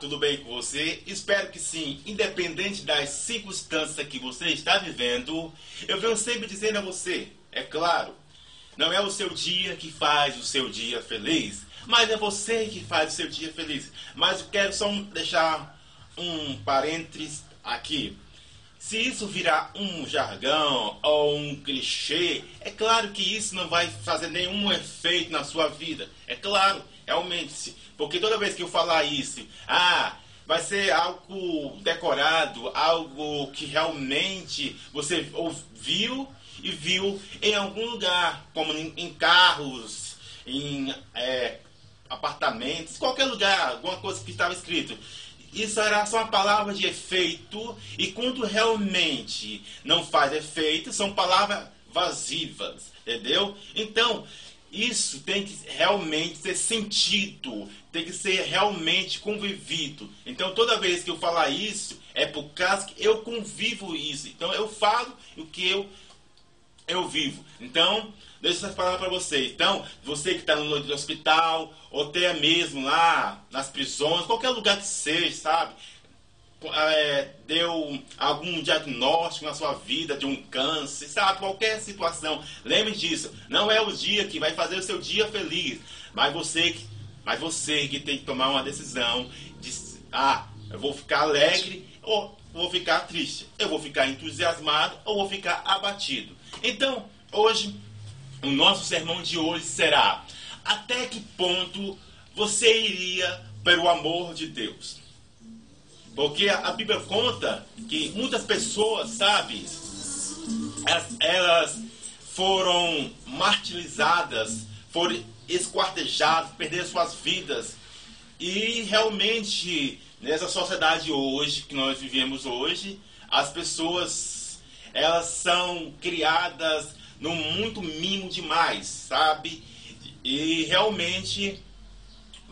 Tudo bem com você? Espero que sim. Independente das circunstâncias que você está vivendo, eu venho sempre dizendo a você, é claro, não é o seu dia que faz o seu dia feliz, mas é você que faz o seu dia feliz. Mas eu quero só deixar um parênteses aqui. Se isso virar um jargão ou um clichê, é claro que isso não vai fazer nenhum efeito na sua vida. É claro, realmente. Porque toda vez que eu falar isso, ah, vai ser algo decorado, algo que realmente você ouviu e viu em algum lugar, como em, em carros, em é, apartamentos, qualquer lugar, alguma coisa que estava escrito. Isso era só uma palavra de efeito, e quando realmente não faz efeito, são palavras vazias, entendeu? Então, isso tem que realmente ser sentido, tem que ser realmente convivido. Então, toda vez que eu falar isso, é por causa que eu convivo isso. Então, eu falo o que eu, eu vivo. Então, deixa essa palavra para você. Então, você que está no hospital, ou até mesmo lá nas prisões, qualquer lugar que seja, sabe? É, deu algum diagnóstico na sua vida de um câncer, sabe? Qualquer situação. Lembre disso. Não é o dia que vai fazer o seu dia feliz, mas você, mas você que tem que tomar uma decisão de ah, eu vou ficar alegre ou vou ficar triste. Eu vou ficar entusiasmado ou vou ficar abatido. Então, hoje o nosso sermão de hoje será: até que ponto você iria pelo amor de Deus? Porque a Bíblia conta que muitas pessoas, sabe, elas, foram martirizadas, foram esquartejadas, perderam suas vidas. E realmente, nessa sociedade hoje, que nós vivemos hoje, as pessoas, elas são criadas no muito mimo demais, sabe? E realmente,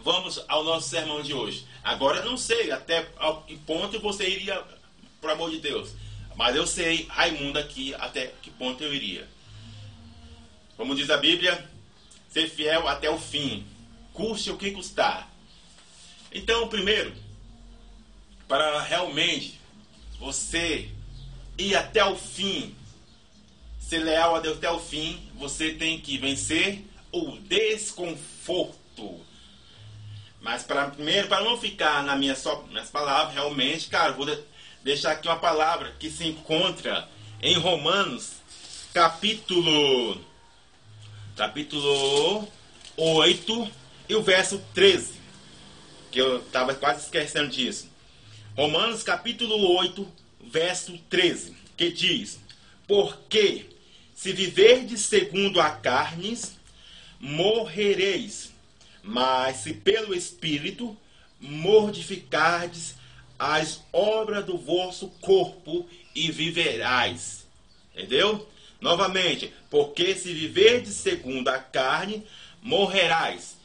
vamos ao nosso sermão de hoje. Agora eu não sei até que ponto você iria, por amor de Deus. Mas eu sei, Raimundo aqui, até que ponto eu iria. Como diz a Bíblia, ser fiel até o fim, custe o que custar. Então, primeiro, para realmente você ir até o fim ser leal a Deus até o fim, você tem que vencer o desconforto. Mas para primeiro, para não ficar na minha só minhas palavras, realmente, cara, vou de, deixar aqui uma palavra que se encontra em Romanos, capítulo capítulo 8 e o verso 13. Que eu estava quase esquecendo disso. Romanos capítulo 8, verso 13, que diz: Porque se viverdes segundo a carne, morrereis. Mas se pelo Espírito mortificardes as obras do vosso corpo e viverás. Entendeu? Novamente, porque se viverdes segundo a carne, morrerás.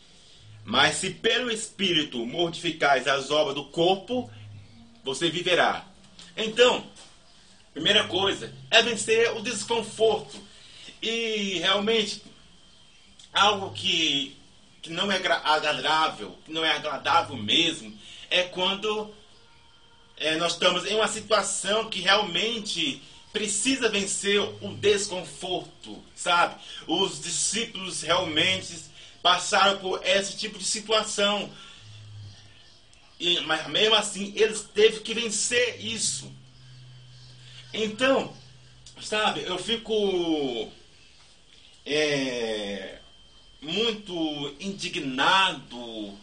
Mas se pelo Espírito mortificais as obras do corpo, você viverá. Então, Primeira coisa é vencer o desconforto. E realmente, algo que, que não é agradável, que não é agradável mesmo, é quando é, nós estamos em uma situação que realmente precisa vencer o desconforto, sabe? Os discípulos realmente passaram por esse tipo de situação. E, mas mesmo assim, eles teve que vencer isso. Então, sabe, eu fico é, muito indignado,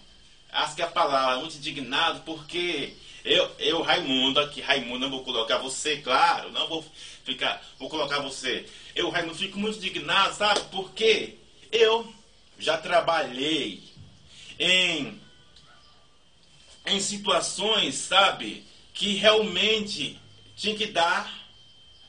acho que é a palavra, muito indignado, porque eu, eu, Raimundo, aqui, Raimundo, não vou colocar você, claro, não vou ficar, vou colocar você. Eu, Raimundo, fico muito indignado, sabe, porque eu já trabalhei em, em situações, sabe, que realmente tinha que dar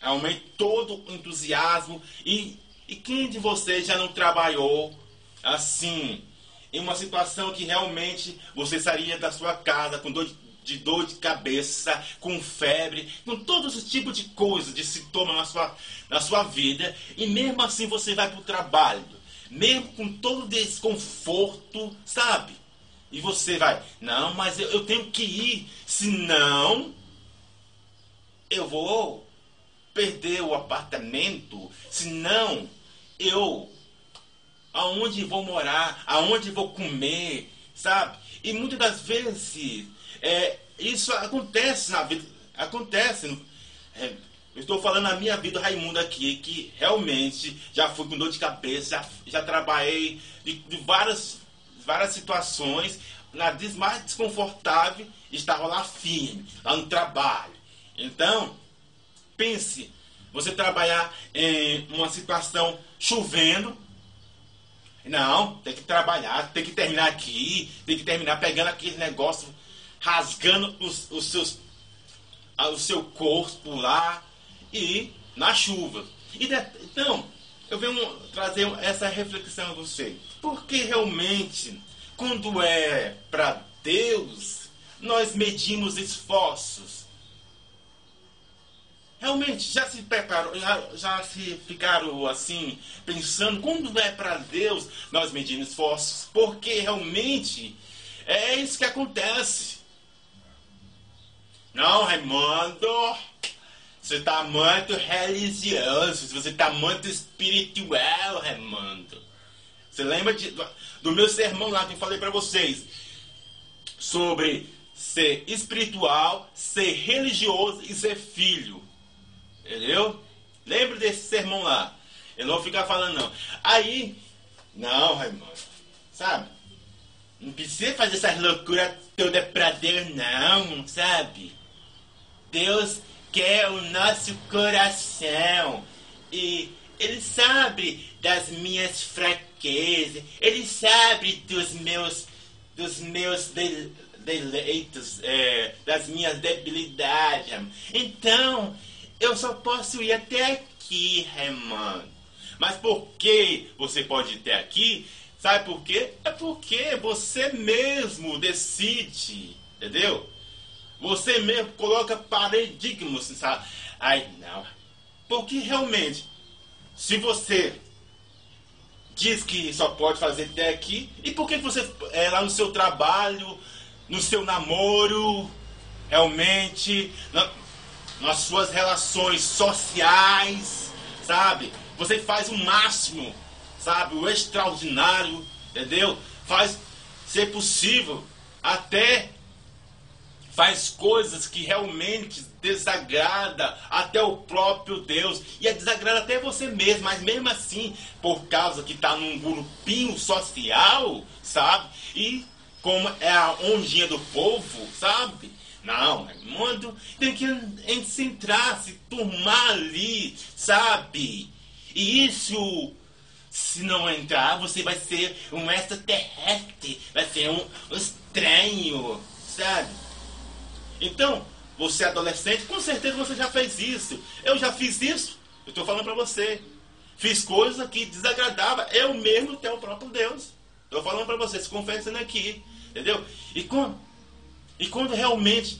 aumente todo o entusiasmo. E, e quem de vocês já não trabalhou assim, em uma situação que realmente você sairia da sua casa com dor de, de dor de cabeça, com febre, com todos os tipos de coisas, de sintomas na sua, na sua vida, e mesmo assim você vai para o trabalho, mesmo com todo desconforto, sabe? E você vai, não, mas eu, eu tenho que ir, senão eu vou perder o apartamento, senão eu aonde vou morar, aonde vou comer, sabe? E muitas das vezes é, isso acontece na vida, acontece. É, eu estou falando a minha vida, Raimundo, aqui, que realmente já fui com dor de cabeça, já, já trabalhei de, de várias várias situações, na mais desconfortável, estava lá firme, lá no trabalho. Então, pense, você trabalhar em uma situação chovendo, não, tem que trabalhar, tem que terminar aqui, tem que terminar pegando aquele negócio, rasgando os, os seus, o seu corpo lá e na chuva. E de, então, eu venho trazer essa reflexão a você. Porque realmente, quando é para Deus, nós medimos esforços. Realmente, já se preparou, já, já se ficaram assim, pensando, quando é para Deus, nós medimos esforços. Porque realmente é isso que acontece. Não, Raimundo, você está muito religioso, você está muito espiritual, Raimundo. Você lembra de, do meu sermão lá que eu falei para vocês sobre ser espiritual, ser religioso e ser filho. Entendeu? Lembra desse sermão lá. Eu não vou ficar falando não. Aí, não, Raimundo, sabe? Não precisa fazer essas loucuras todas pra Deus, não, sabe? Deus quer o nosso coração. E Ele sabe das minhas fraquezas. Ele sabe dos meus, dos meus de, deleitos, é, das minhas debilidades. Então, eu só posso ir até aqui, Raimundo. Mas por que você pode ir até aqui? Sabe por quê? É porque você mesmo decide, entendeu? Você mesmo coloca paradigmas, sabe? Ai, não. Porque realmente, se você diz que só pode fazer até aqui, e por que você é lá no seu trabalho, no seu namoro, realmente, na, nas suas relações sociais, sabe? Você faz o máximo, sabe? O extraordinário, entendeu? Faz ser possível até faz coisas que realmente desagrada até o próprio Deus e é desagrada até você mesmo, mas mesmo assim, por causa que está num grupinho social, sabe? E como é a ondinha do povo, sabe? Não, mundo tem que entrar, se turmar ali, sabe? E isso, se não entrar, você vai ser um extraterrestre, vai ser um estranho, sabe? Então, você é adolescente, com certeza você já fez isso. Eu já fiz isso. Eu estou falando para você. Fiz coisas que desagradava eu mesmo até o próprio Deus. Estou falando para você, se confessando aqui. Entendeu? E quando, e quando realmente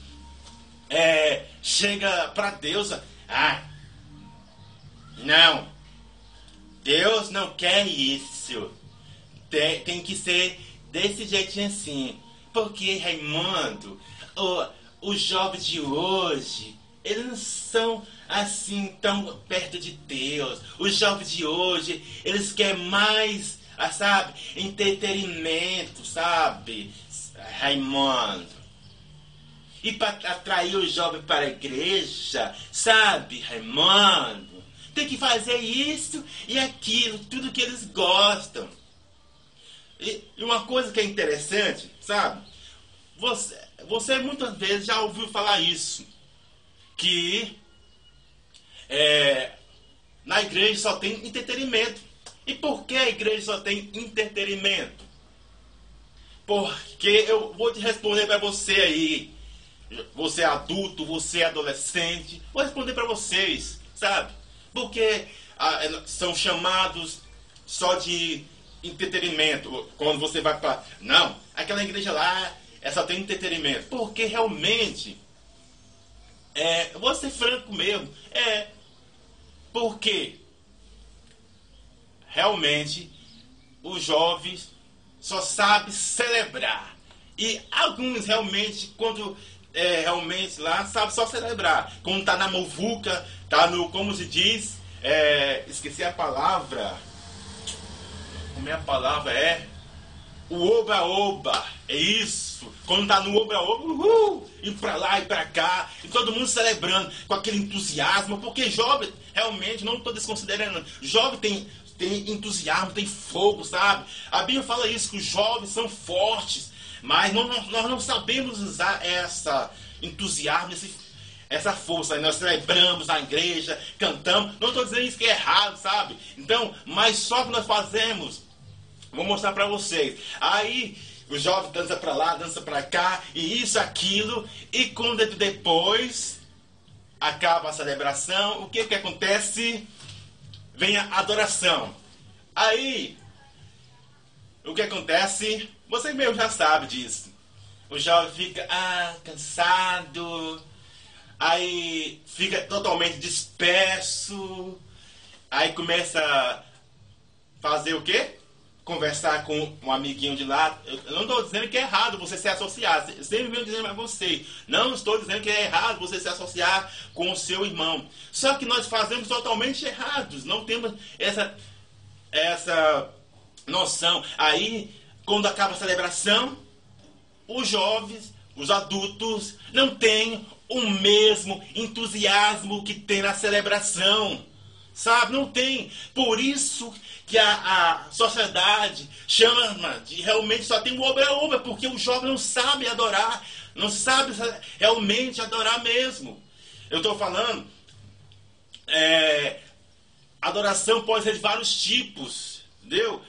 é, chega para Deus, ah, não, Deus não quer isso. Tem, tem que ser desse jeitinho assim. Porque, Raimundo, oh, os jovens de hoje, eles não são assim tão perto de Deus. Os jovens de hoje, eles querem mais, ah, sabe, entretenimento, sabe, Raimundo. E para atrair os jovens para a igreja, sabe, Raimundo, tem que fazer isso e aquilo, tudo que eles gostam. E uma coisa que é interessante, sabe? Você, você muitas vezes já ouviu falar isso. Que é, na igreja só tem entretenimento. E por que a igreja só tem entretenimento? Porque eu vou te responder para você aí. Você é adulto, você é adolescente. Vou responder para vocês, sabe? Porque ah, é, são chamados só de entretenimento. Quando você vai para. Não, aquela igreja lá é só tem entretenimento. Porque realmente, é, vou ser franco mesmo, é porque realmente os jovens só sabem celebrar. E alguns realmente, quando é, realmente lá, sabe só celebrar. Quando tá na muvuca, tá no, como se diz, é, esqueci a palavra. É a palavra? É o oba-oba. É isso. Quando tá no oba-oba, uhul, indo pra lá e pra cá, e todo mundo celebrando com aquele entusiasmo, porque jovem, realmente, não estou desconsiderando, jovem tem, tem entusiasmo, tem fogo, sabe? A Bíblia fala isso, que os jovens são fortes, mas não, nós não sabemos usar essa entusiasmo, esse, essa força. Nós celebramos na igreja, cantamos. Não estou dizendo isso que é errado, sabe? Então, mas só que nós fazemos. Vou mostrar para vocês. Aí o jovem dança para lá, dança para cá, e isso, aquilo. E quando depois acaba a celebração, o que que acontece? Vem a adoração. Aí, o que acontece? Você mesmo já sabe disso. O jovem fica ah, cansado, aí fica totalmente disperso, aí começa a fazer o quê? Conversar com um amiguinho de lá. Eu não estou dizendo que é errado você se associar. Sempre venho dizendo a você. Não estou dizendo que é errado você se associar com o seu irmão. Só que nós fazemos totalmente errados. Não temos essa, essa noção. Aí quando acaba a celebração, os jovens, os adultos, não têm o mesmo entusiasmo que tem na celebração. Sabe? Não tem. Por isso que a, a sociedade chama de realmente só tem o obra-obra, porque o jovem não sabe adorar, não sabe realmente adorar mesmo. Eu estou falando, é, adoração pode ser de vários tipos, entendeu?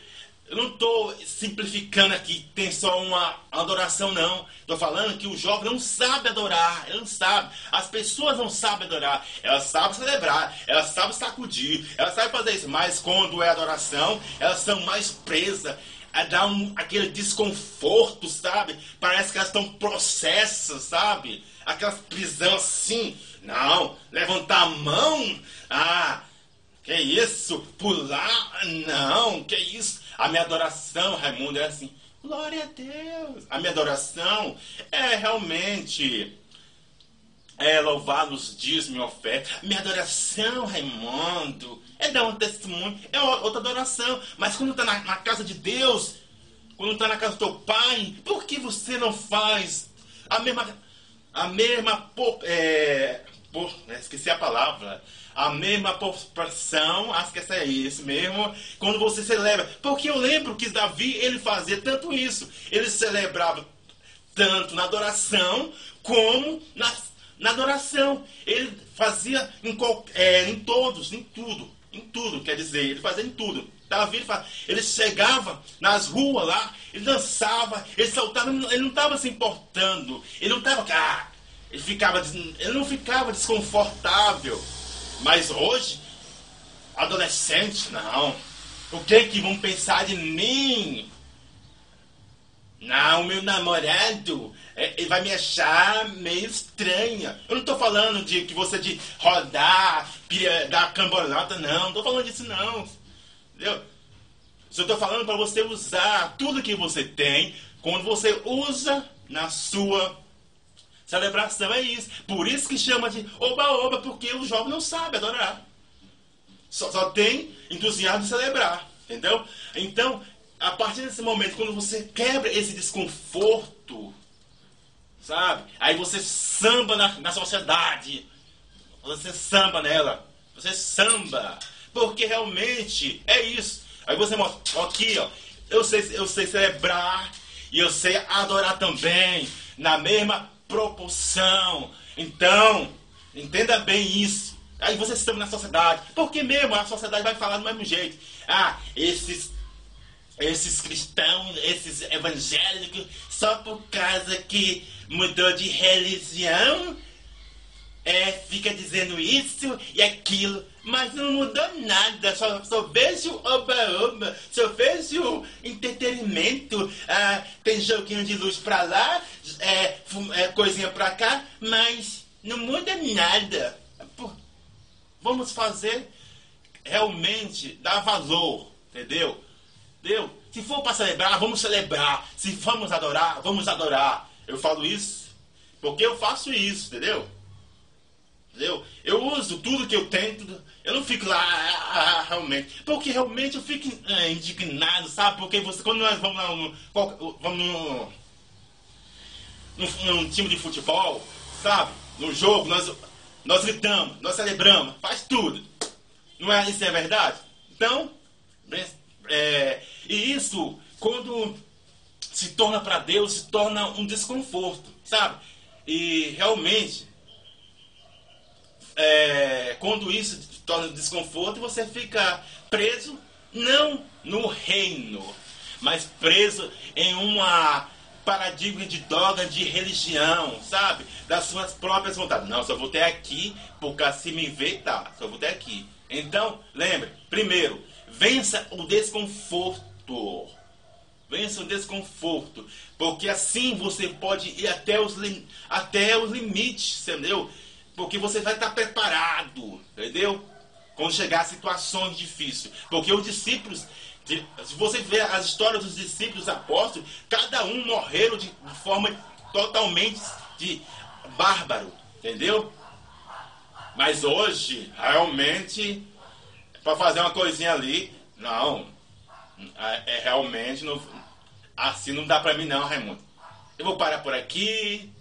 Eu não estou simplificando aqui, tem só uma adoração, não. Estou falando que o jovem não sabe adorar, ele não sabe. As pessoas não sabem adorar, elas sabem celebrar, elas sabem sacudir, elas sabem fazer isso. Mas quando é adoração, elas são mais presas, dá um, aquele desconforto, sabe? Parece que elas estão processas, sabe? Aquela prisão assim. Não, levantar a mão, ah, que isso? Pular? Não, que isso? A minha adoração, Raimundo, é assim. Glória a Deus. A minha adoração é realmente é louvar nos dias minha oferta. Minha adoração, Raimundo, é dar um testemunho, é outra adoração. Mas quando está na, na, casa de Deus, quando está na casa do teu pai, por que você não faz a mesma, a mesma, é, por, esqueci a palavra, a mesma proporção, acho que essa é isso mesmo, quando você celebra. Porque eu lembro que Davi, ele fazia tanto isso. Ele celebrava tanto na adoração, como na, na adoração. Ele fazia em, é, em todos, em tudo. Em tudo, quer dizer, ele fazia em tudo. Davi, ele, chegava nas ruas lá, ele dançava, ele saltava, ele não estava se importando. Ele não estava... Ah, ele, ficava, ele não ficava desconfortável mas hoje, adolescente, não. O que que vão pensar de mim? Não, meu namorado é, ele vai me achar meio estranha. Eu não estou falando de que você de rodar, pira, dar cambolata, não. Não estou falando disso, não. Entendeu? Só estou falando para você usar tudo que você tem quando você usa na sua Celebração é isso. Por isso que chama de oba-oba, porque o jovem não sabe adorar. Só, só tem entusiasmo de celebrar. Entendeu? Então, a partir desse momento, quando você quebra esse desconforto, sabe? Aí você samba na, na sociedade. Você samba nela. Você samba. Porque realmente é isso. Aí você mostra, aqui, ó. Eu sei, eu sei celebrar e eu sei adorar também. Na mesma proporção. Então, entenda bem isso. Aí vocês estão na sociedade. Porque mesmo a sociedade vai falar do mesmo jeito. Ah, esses esses cristãos, esses evangélicos, só por causa que mudou de religião, é, fica dizendo isso e aquilo, mas não mudou nada, só, só vejo oba-oba, só vejo entretenimento, ah, tem joguinho de luz pra lá, é, é, coisinha pra cá, mas não muda nada. Pô, vamos fazer realmente dar valor, entendeu? Entendeu? Se for para celebrar, vamos celebrar. Se vamos adorar, vamos adorar. Eu falo isso porque eu faço isso, entendeu? Entendeu? Eu uso tudo que eu tenho, tudo, eu não fico lá ah, ah, ah realmente. Porque realmente eu fico é, indignado, sabe? Porque você, quando nós vamos lá no, vamos num time de futebol, sabe? No jogo, nós, nós gritamos, nós celebramos, faz tudo. Não é isso é verdade? Então, é, e isso, quando se torna para Deus, se torna um desconforto, sabe? E realmente, é, quando isso se torna desconforto, você fica preso não no reino, mas preso em uma paradigma de droga de religião, sabe? Das suas próprias vontades. Não, só vou ter aqui, porque assim me vê, tá. Só vou ter aqui. Então, lembre, primeiro, vença o desconforto. Vença o desconforto. Porque assim você pode ir até os, até os limites, entendeu? Porque você vai estar preparado, entendeu? Quando chegar a situações difíceis. Porque os discípulos, se você ver as histórias dos discípulos apóstolos, cada um morreram de, forma totalmente de bárbaro, entendeu? Mas hoje, realmente, para fazer uma coisinha ali, não. É, é realmente, não, assim não dá para mim não, Raimundo. Eu vou parar por aqui,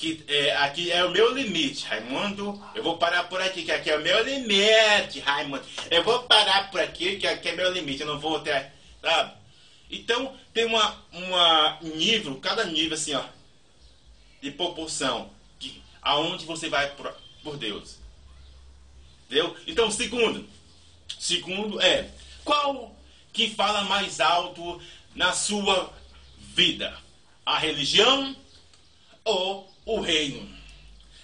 que é, aqui é o meu limite, Raimundo. Eu vou parar por aqui, que aqui é o meu limite, Raimundo. Eu vou parar por aqui, que aqui é meu limite. Eu não vou até, sabe? Então, tem uma, uma nível, cada nível assim, ó, de proporção, que, aonde você vai por, por Deus. Entendeu? Então, segundo, segundo é, qual que fala mais alto na sua vida? A religião ou o reino.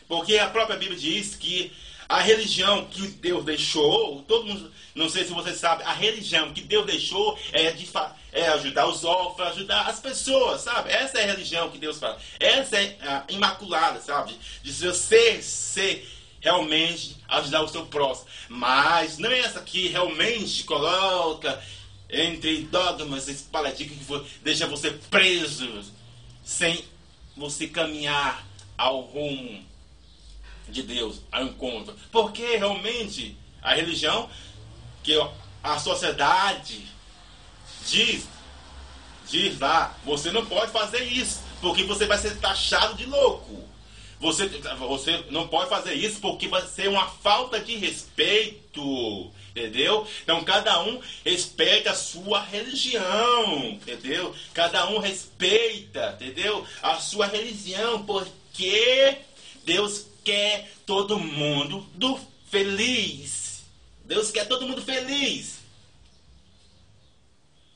Porque a própria Bíblia diz que a religião que Deus deixou, todo mundo, não sei se você sabe, a religião que Deus deixou é de é ajudar os órfãos, ajudar as pessoas, sabe? Essa é a religião que Deus fala. Essa é a imaculada, sabe? De você ser realmente ajudar o seu próximo. Mas não é essa que realmente coloca entre dogmas, esse paradigma que deixa você preso sem você caminhar ao rumo de Deus, ao encontro. Porque realmente a religião, que a sociedade diz, diz lá, você não pode fazer isso, porque você vai ser taxado de louco. Você, você não pode fazer isso porque vai ser uma falta de respeito. Entendeu? Então cada um respeita a sua religião. Entendeu? Cada um respeita, entendeu? A sua religião. Porque Deus quer todo mundo do feliz. Deus quer todo mundo feliz.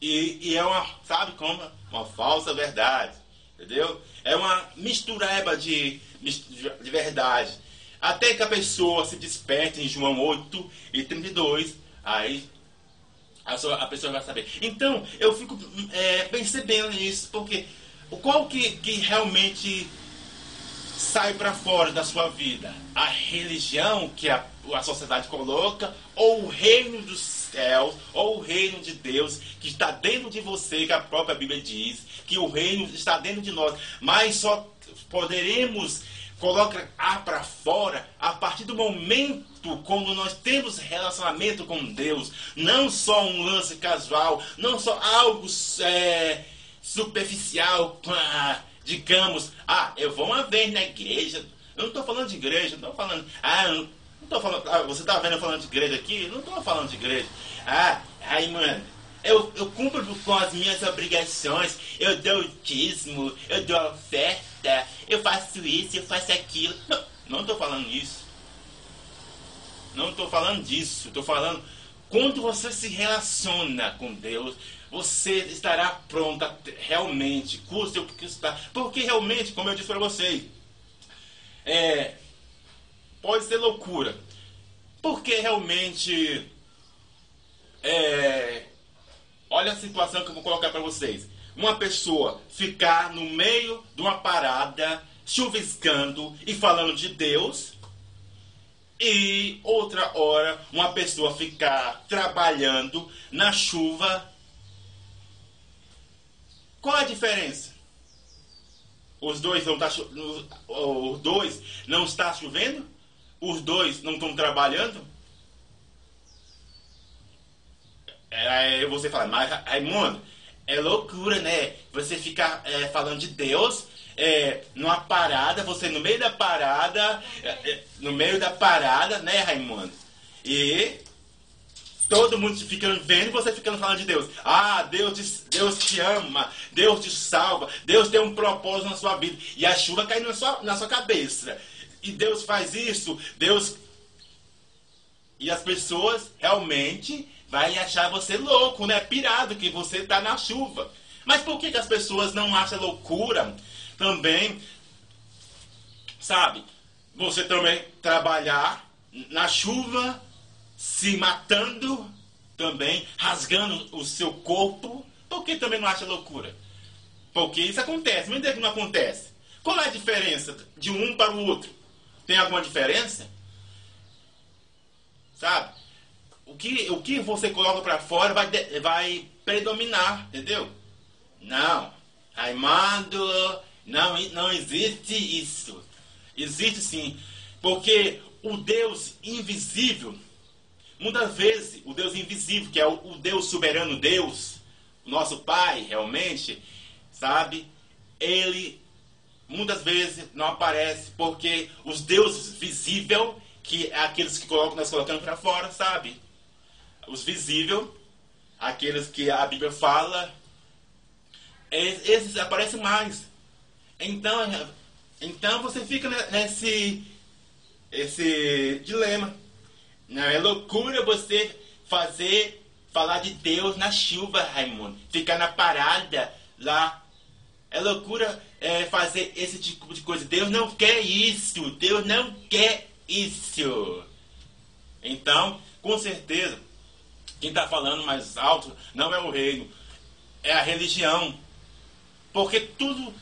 E, e é uma, sabe como? Uma falsa verdade. Entendeu? É uma mistureba de de verdade. Até que a pessoa se desperte em João 8 e 32, aí a pessoa, a pessoa vai saber. Então, eu fico é, percebendo isso, porque qual que, que realmente sai para fora da sua vida? A religião que a, a sociedade coloca, ou o reino dos céus, ou o reino de Deus que está dentro de você, que a própria Bíblia diz, que o reino está dentro de nós, mas só poderemos colocar para fora a partir do momento quando nós temos relacionamento com Deus, não só um lance casual, não só algo é, superficial, digamos, ah, eu vou uma vez na igreja, eu não estou falando de igreja, não estou falando, ah, não estou falando, ah, você está vendo eu falando de igreja aqui? Não estou falando de igreja, ah, aí mano, eu, eu cumpro com as minhas obrigações, eu dou o dízimo, eu dou a oferta, eu faço isso, eu faço aquilo. Não estou falando isso. Não estou falando disso. Estou falando quando você se relaciona com Deus, você estará pronto a, realmente, custe o que está. Porque realmente, como eu disse para vocês, é, pode ser loucura. Porque realmente é, Olha a situação que eu vou colocar para vocês. Uma pessoa ficar no meio de uma parada, chuviscando e falando de Deus, e outra hora uma pessoa ficar trabalhando na chuva Qual a diferença? Os dois não tá, os dois não está chovendo? Os dois não estão trabalhando? Aí você fala, mas Raimundo, é loucura, né? Você ficar é, falando de Deus é, numa parada, você no meio da parada, é, é no meio da parada, né, Raimundo? E todo mundo fica vendo e você ficando falando de Deus. Ah, Deus te, Deus te ama, Deus te salva, Deus tem um propósito na sua vida. E a chuva cai na sua, na sua cabeça. E Deus faz isso, Deus. E as pessoas realmente vai achar você louco, né? Pirado, que você está na chuva. Mas por que, que as pessoas não acham loucura também, sabe? Você também trabalhar na chuva, se matando também, rasgando o seu corpo. Por que também não acha loucura? Porque isso acontece, mas é que não acontece. Qual é a diferença de um para o outro? Tem alguma diferença? Sabe? o que, o que você coloca para fora vai, vai predominar, entendeu? Não. Raimando, não, não existe isso. Existe sim. Porque o Deus invisível, muitas vezes, o Deus invisível, que é o, Deus soberano Deus, o nosso Pai, realmente, sabe? Ele muitas vezes não aparece porque os deuses visíveis, que é aqueles que colocam, nós colocamos para fora, sabe? os visíveis, aqueles que a Bíblia fala, esses aparecem mais. Então, então você fica nesse esse dilema. Não é loucura você fazer falar de Deus na chuva, Raimundo. Ficar na parada lá. É loucura é, fazer esse tipo de coisa. Deus não quer isso. Deus não quer isso. Então, com certeza, quem está falando mais alto não é o reino, é a religião. Porque tudo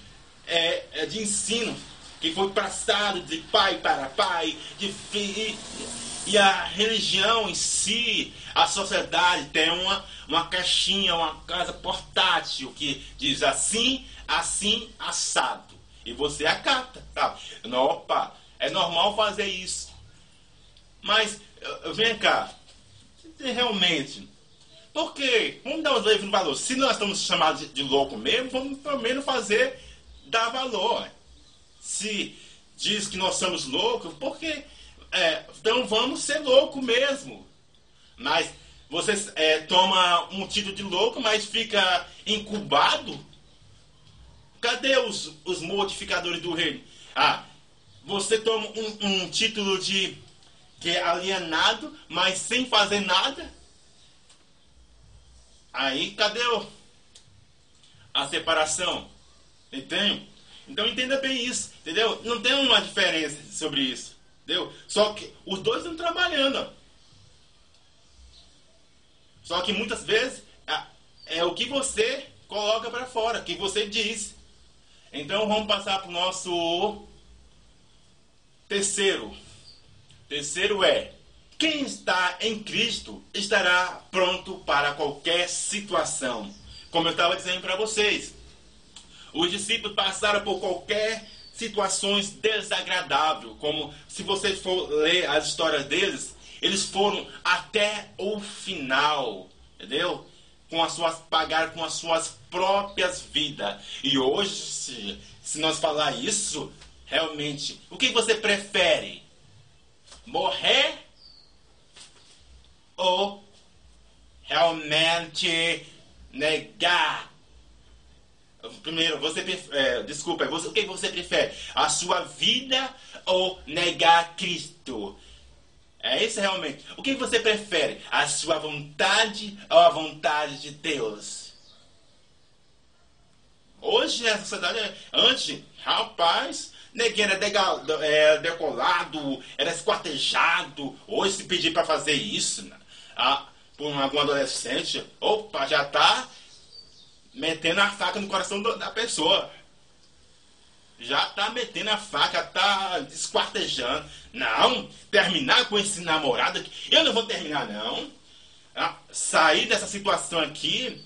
é, é de ensino que foi passado de pai para pai, de filho. E a religião em si, a sociedade tem uma, uma caixinha, uma casa portátil que diz assim, assim, assado. E você acata, sabe? Não, opa, é normal fazer isso. Mas, vem cá, realmente. Porque, vamos dar um devido valor. Se nós estamos chamados de, louco mesmo, vamos pelo menos fazer, dar valor. Se diz que nós somos loucos, porque é, então vamos ser louco mesmo. Mas você é, toma um título de louco, mas fica incubado. Cadê os, os modificadores do reino? Ah, você toma um, um título de que é alienado, mas sem fazer nada. Aí cadê o, a separação? Entende? Então entenda bem isso, entendeu? Não tem uma diferença sobre isso, entendeu? Só que os dois estão trabalhando. Só que muitas vezes é, o que você coloca para fora, o que você diz. Então vamos passar para o nosso terceiro Terceiro é: quem está em Cristo estará pronto para qualquer situação. Como eu estava dizendo para vocês, os discípulos passaram por qualquer situações desagradáveis, como se você for ler as histórias deles, eles foram até o final, entendeu? Com as suas pagar com as suas próprias vidas. E hoje, se, se nós falar isso, realmente, o que você prefere? morrer ou realmente negar. Primeiro, você é, desculpa, você, o que você prefere? A sua vida ou negar Cristo? É isso realmente. O que você prefere? A sua vontade ou a vontade de Deus? Hoje a sociedade, antes, rapaz, Neguinho era é, decolado, era esquartejado. Hoje, se pedir para fazer isso né, a, por algum adolescente, opa, já tá metendo a faca no coração do, da pessoa. Já tá metendo a faca, tá esquartejando. Não, terminar com esse namorado aqui. Eu não vou terminar, não. Ah, sair dessa situação aqui.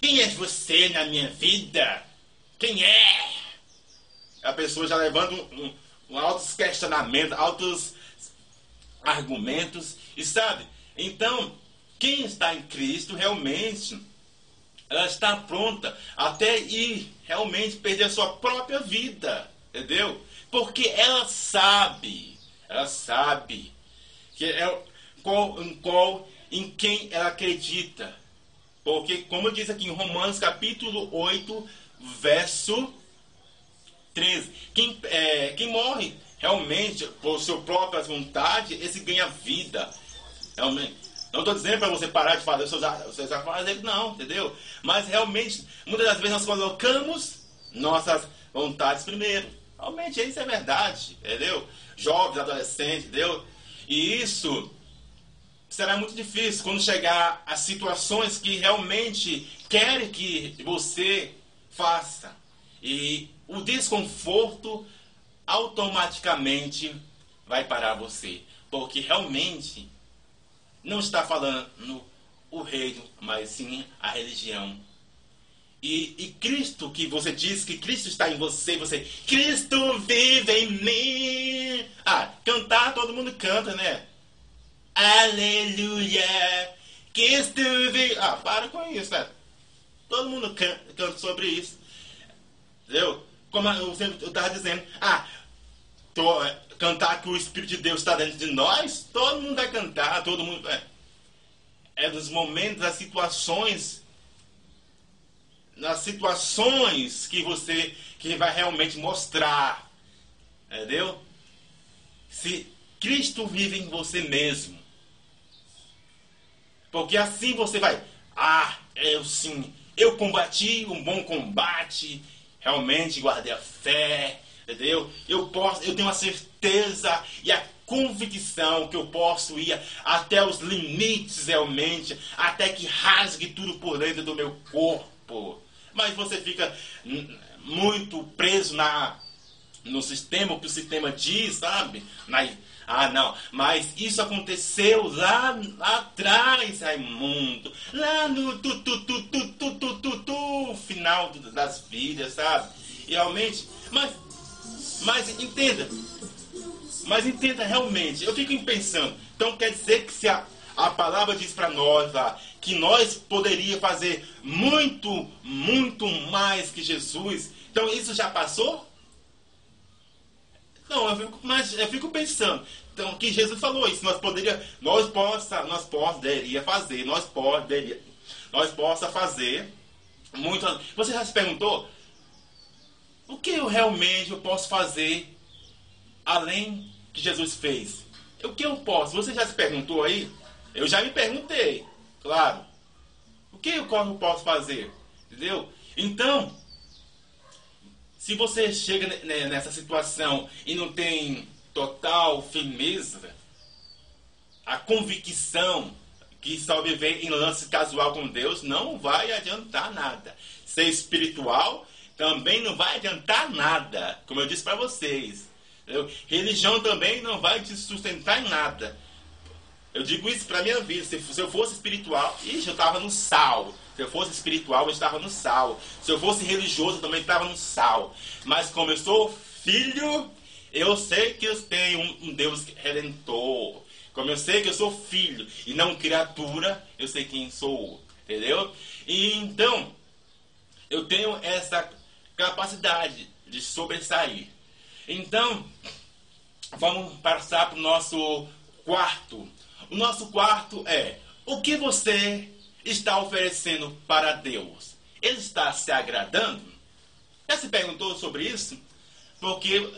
Quem é você na minha vida? Quem é? A pessoa já levando um, um, altos questionamentos, altos argumentos, e sabe? Então, quem está em Cristo realmente ela está pronta até ir realmente perder a sua própria vida, entendeu? Porque ela sabe, ela sabe que é qual, em qual, em quem ela acredita. Porque, como diz aqui em Romanos capítulo 8, verso 13, quem, é, quem morre realmente por sua própria vontade, esse ganha vida. Realmente. Não estou dizendo para você parar de fazer os seus, seus afazeres, não, entendeu? Mas realmente, muitas das vezes nós colocamos nossas vontades primeiro. Realmente isso é verdade, entendeu? Jovens, adolescentes, entendeu? E isso será muito difícil quando chegar a situações que realmente querem que você faça. E o desconforto automaticamente vai parar você. Porque realmente não está falando o reino, mas sim a religião. E, e, Cristo, que você diz que Cristo está em você, você, Cristo vive em mim. Ah, cantar todo mundo canta, né? Aleluia, Cristo vive. Ah, para com isso, né? Todo mundo canta, canta sobre isso. Entendeu? Como eu estava dizendo, ah, tô, cantar que o Espírito de Deus está dentro de nós, todo mundo vai cantar, todo mundo. É, é dos momentos, das situações, nas situações que você que vai realmente mostrar, entendeu? Se Cristo vive em você mesmo, porque assim você vai, ah, eu sim, eu combati um bom combate, realmente guardei a fé, Entendeu? Eu posso, eu tenho a certeza e a convicção que eu posso ir até os limites realmente, até que rasgue tudo por dentro do meu corpo. Mas você fica muito preso na no sistema, o que o sistema diz, sabe? Na, ah, não. Mas isso aconteceu lá, lá atrás, Raimundo. Lá no tu, tu, tu, tu, tu, tu, tu, tu final das vidas, sabe? E realmente, mas mas entenda, mas entenda realmente, eu fico pensando, então quer dizer que se a, a palavra diz para nós lá que nós poderíamos fazer muito, muito mais que Jesus, então isso já passou? Não, eu fico, mas eu fico pensando, então que Jesus falou isso, nós poderia, nós possa, nós poderia fazer, nós poderia, nós possa fazer muito. Você já se perguntou o que eu realmente eu posso fazer além que Jesus fez? O que eu posso? Você já se perguntou aí? Eu já me perguntei, claro. O que eu posso fazer? Entendeu? Então, se você chega nessa situação e não tem total firmeza, a convicção que só viver em lance casual com Deus não vai adiantar nada. Ser espiritual também não vai adiantar nada, como eu disse para vocês. Religião também não vai te sustentar em nada. Eu digo isso para minha vida. Se, se, eu fosse espiritual, ixi, eu estava no sal. Se eu fosse espiritual, eu estava no sal. Se eu fosse religioso, eu também estava no sal. Mas como eu sou filho, eu sei que eu tenho um, um Deus redentor. Como eu sei que eu sou filho e não criatura, eu sei quem sou. Entendeu? E então, eu tenho essa capacidade de sobressair. Então, vamos passar para o nosso quarto. O nosso quarto é o que você está oferecendo para Deus? Ele está se agradando? Já se perguntou sobre isso? Porque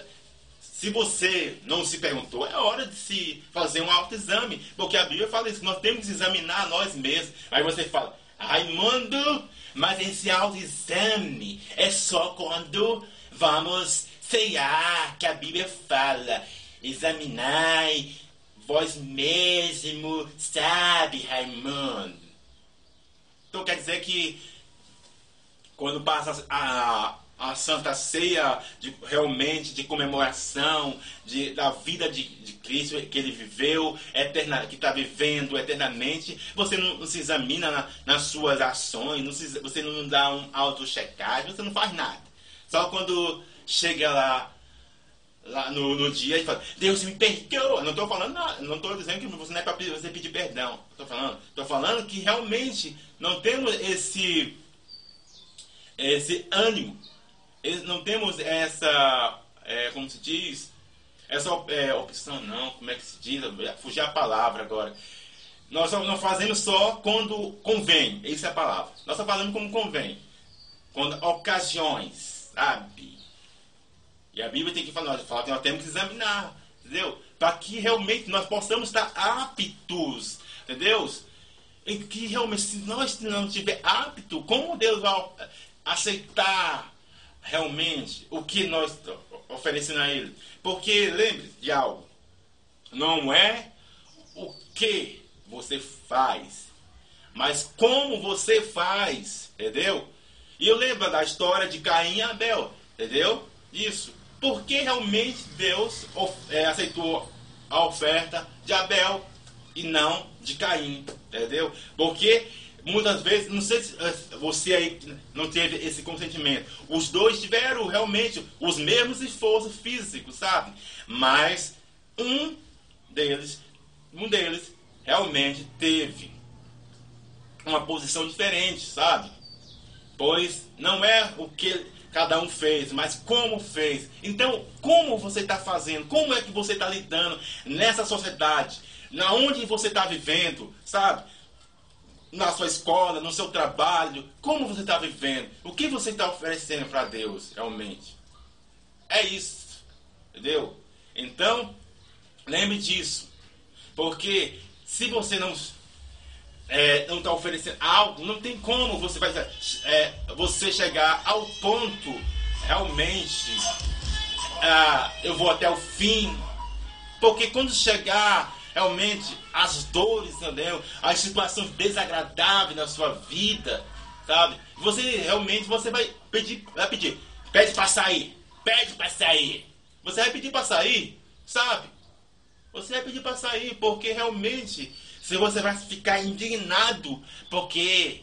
se você não se perguntou, é hora de se fazer um autoexame. Porque a Bíblia fala isso, nós temos que examinar nós mesmos. Aí você fala, Raimundo, mas esse autoexame é só quando vamos ceiar, que a Bíblia fala. Examinai vós mesmo, sabe, Raimundo? Então quer dizer que quando passa a, a Santa Ceia de, realmente de comemoração de, da vida de, de Cristo que ele viveu, eterna, que está vivendo eternamente. Você não, não se examina na, nas suas ações, não se, você não dá um auto-checagem, você não faz nada. Só quando chega lá, lá no, no dia e fala, Deus me perdoa. Não estou falando, não estou dizendo que você não é para você pedir perdão. Estou falando, estou falando que realmente não temos esse, esse ânimo não temos essa, é, como se diz, essa é, opção não, como é que se diz, fugir a palavra agora. Nós não fazemos só quando convém, essa é a palavra. Nós só fazemos como convém. Quando ocasiões, sabe? E a Bíblia tem que falar, fala que nós temos que examinar, entendeu? Para que realmente nós possamos estar aptos, entendeu? E que realmente, se nós não estiver apto, como Deus vai aceitar realmente o que nós oferecemos a Ele. Porque lembre de algo: não é o que você faz, mas como você faz, entendeu? E eu lembro da história de Caim e Abel, entendeu? Isso. Porque realmente Deus é, aceitou a oferta de Abel e não de Caim, entendeu? Porque Muitas vezes, não sei se eh, você aí não teve esse consentimento. Os dois tiveram realmente os mesmos esforços físicos, sabe? Mas um deles, um deles realmente teve uma posição diferente, sabe? Pois não é o que cada um fez, mas como fez. Então, como você está fazendo? Como é que você está lidando nessa sociedade? Na onde você está vivendo, sabe? Na sua escola, no seu trabalho, como você está vivendo, o que você está oferecendo para Deus realmente. É isso, entendeu? Então, lembre disso, porque se você não é, não está oferecendo algo, não tem como você vai é, você chegar ao ponto realmente, ah, eu vou até o fim, porque quando chegar realmente as dores, entendeu? As situações desagradáveis na sua vida, sabe? Você realmente você vai pedir, vai pedir, pede para sair, pede para sair. Você vai pedir para sair, sabe? Você vai pedir para sair porque realmente se você vai ficar indignado porque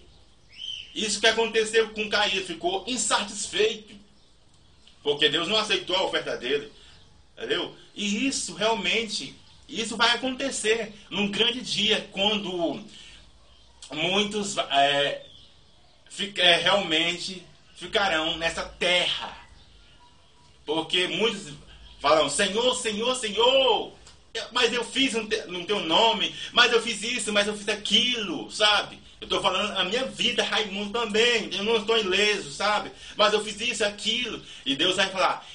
isso que aconteceu com Caim, ficou insatisfeito. Porque Deus não aceitou a oferta dele. Entendeu? E isso realmente isso vai acontecer num grande dia, quando muitos é, fica, é, realmente ficarão nessa terra. Porque muitos falam, Senhor, Senhor, Senhor, mas eu fiz no teu nome, mas eu fiz isso, mas eu fiz aquilo, sabe? Eu estou falando a minha vida, Raimundo também, eu não estou ileso, sabe? Mas eu fiz isso, aquilo. E Deus vai falar,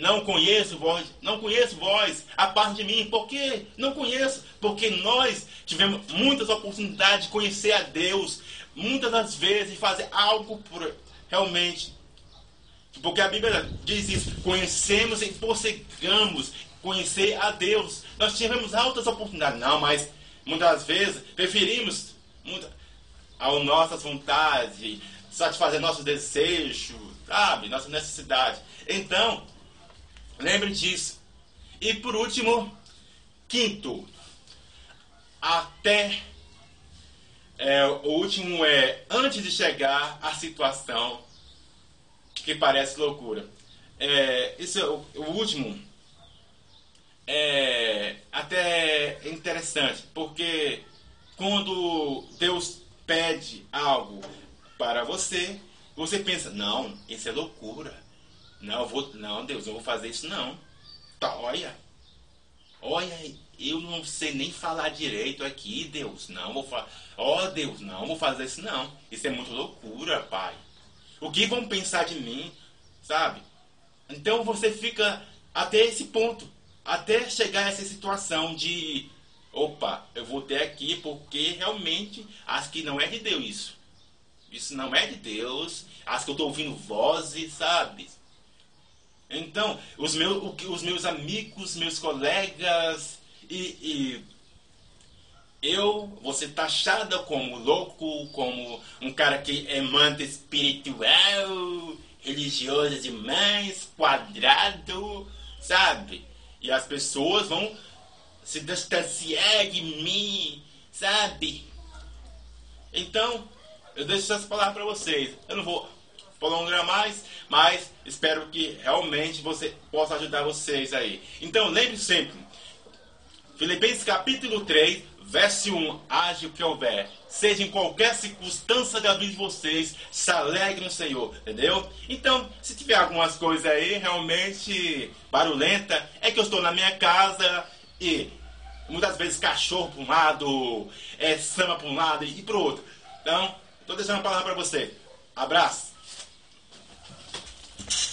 não conheço vós, não conheço vós a parte de mim. Por quê? Não conheço, porque nós tivemos muitas oportunidades de conhecer a Deus, muitas das vezes fazer algo por realmente. Porque a Bíblia diz isso, conhecemos e possegamos conhecer a Deus. Nós tivemos altas oportunidades, não, mas muitas vezes preferimos muito, as nossas vontades, satisfazer nossos desejos, sabe, nossa necessidade. Então, Lembre disso. E por último, quinto, até é, o último é antes de chegar à situação que parece loucura. É, isso é o, o último é até interessante, porque quando Deus pede algo para você, você pensa, não, isso é loucura. Não, vou, não, Deus, eu vou fazer isso não. Tá, olha. Olha, eu não sei nem falar direito aqui, Deus. Não vou falar. Ó, oh, Deus, não vou fazer isso não. Isso é muito loucura, pai. O que vão pensar de mim, sabe? Então você fica até esse ponto, até chegar a essa situação de opa, eu vou ter aqui porque realmente acho que não é de Deus isso. Isso não é de Deus. Acho que eu estou ouvindo vozes, sabe? Então, os meus, os meus amigos, meus colegas e, e eu vou ser taxada como louco, como um cara que é manta espiritual, religioso demais, quadrado, sabe? E as pessoas vão se distanciar de mim, sabe? Então, eu deixo essas palavras para vocês. Eu não vou prolongar mais, mas espero que realmente você possa ajudar vocês aí. Então, lembre sempre, Filipenses capítulo 3, verso 1, age o que houver, seja em qualquer circunstância da vida de vocês, se alegre no Senhor, entendeu? Então, se tiver algumas coisas aí realmente barulhenta, é que eu estou na minha casa e muitas vezes cachorro para um lado, é, samba para um lado e para o outro. Então, estou deixando a palavra para você. Abraço! you